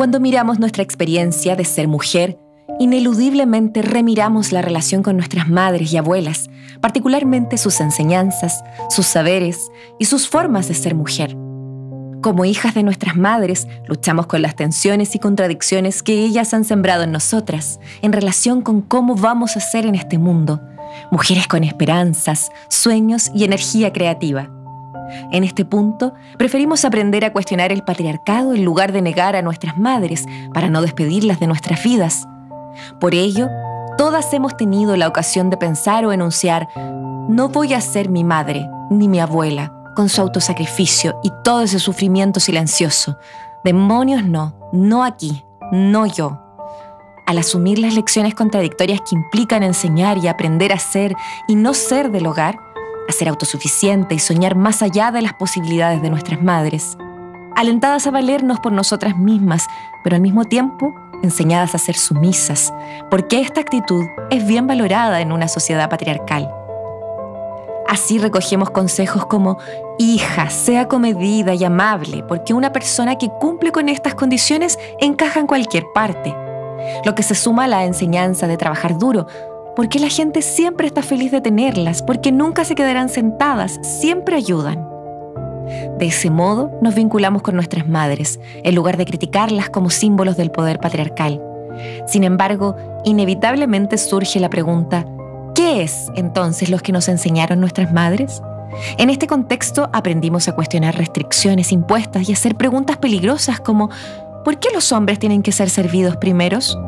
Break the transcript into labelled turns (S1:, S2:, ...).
S1: Cuando miramos nuestra experiencia de ser mujer, ineludiblemente remiramos la relación con nuestras madres y abuelas, particularmente sus enseñanzas, sus saberes y sus formas de ser mujer. Como hijas de nuestras madres, luchamos con las tensiones y contradicciones que ellas han sembrado en nosotras en relación con cómo vamos a ser en este mundo, mujeres con esperanzas, sueños y energía creativa. En este punto, preferimos aprender a cuestionar el patriarcado en lugar de negar a nuestras madres para no despedirlas de nuestras vidas. Por ello, todas hemos tenido la ocasión de pensar o enunciar, no voy a ser mi madre ni mi abuela, con su autosacrificio y todo ese sufrimiento silencioso. Demonios no, no aquí, no yo. Al asumir las lecciones contradictorias que implican enseñar y aprender a ser y no ser del hogar, a ser autosuficiente y soñar más allá de las posibilidades de nuestras madres, alentadas a valernos por nosotras mismas, pero al mismo tiempo enseñadas a ser sumisas, porque esta actitud es bien valorada en una sociedad patriarcal. Así recogemos consejos como, hija, sea comedida y amable, porque una persona que cumple con estas condiciones encaja en cualquier parte. Lo que se suma a la enseñanza de trabajar duro, porque la gente siempre está feliz de tenerlas, porque nunca se quedarán sentadas, siempre ayudan. De ese modo nos vinculamos con nuestras madres, en lugar de criticarlas como símbolos del poder patriarcal. Sin embargo, inevitablemente surge la pregunta, ¿Qué es entonces lo que nos enseñaron nuestras madres? En este contexto aprendimos a cuestionar restricciones impuestas y a hacer preguntas peligrosas como ¿por qué los hombres tienen que ser servidos primeros?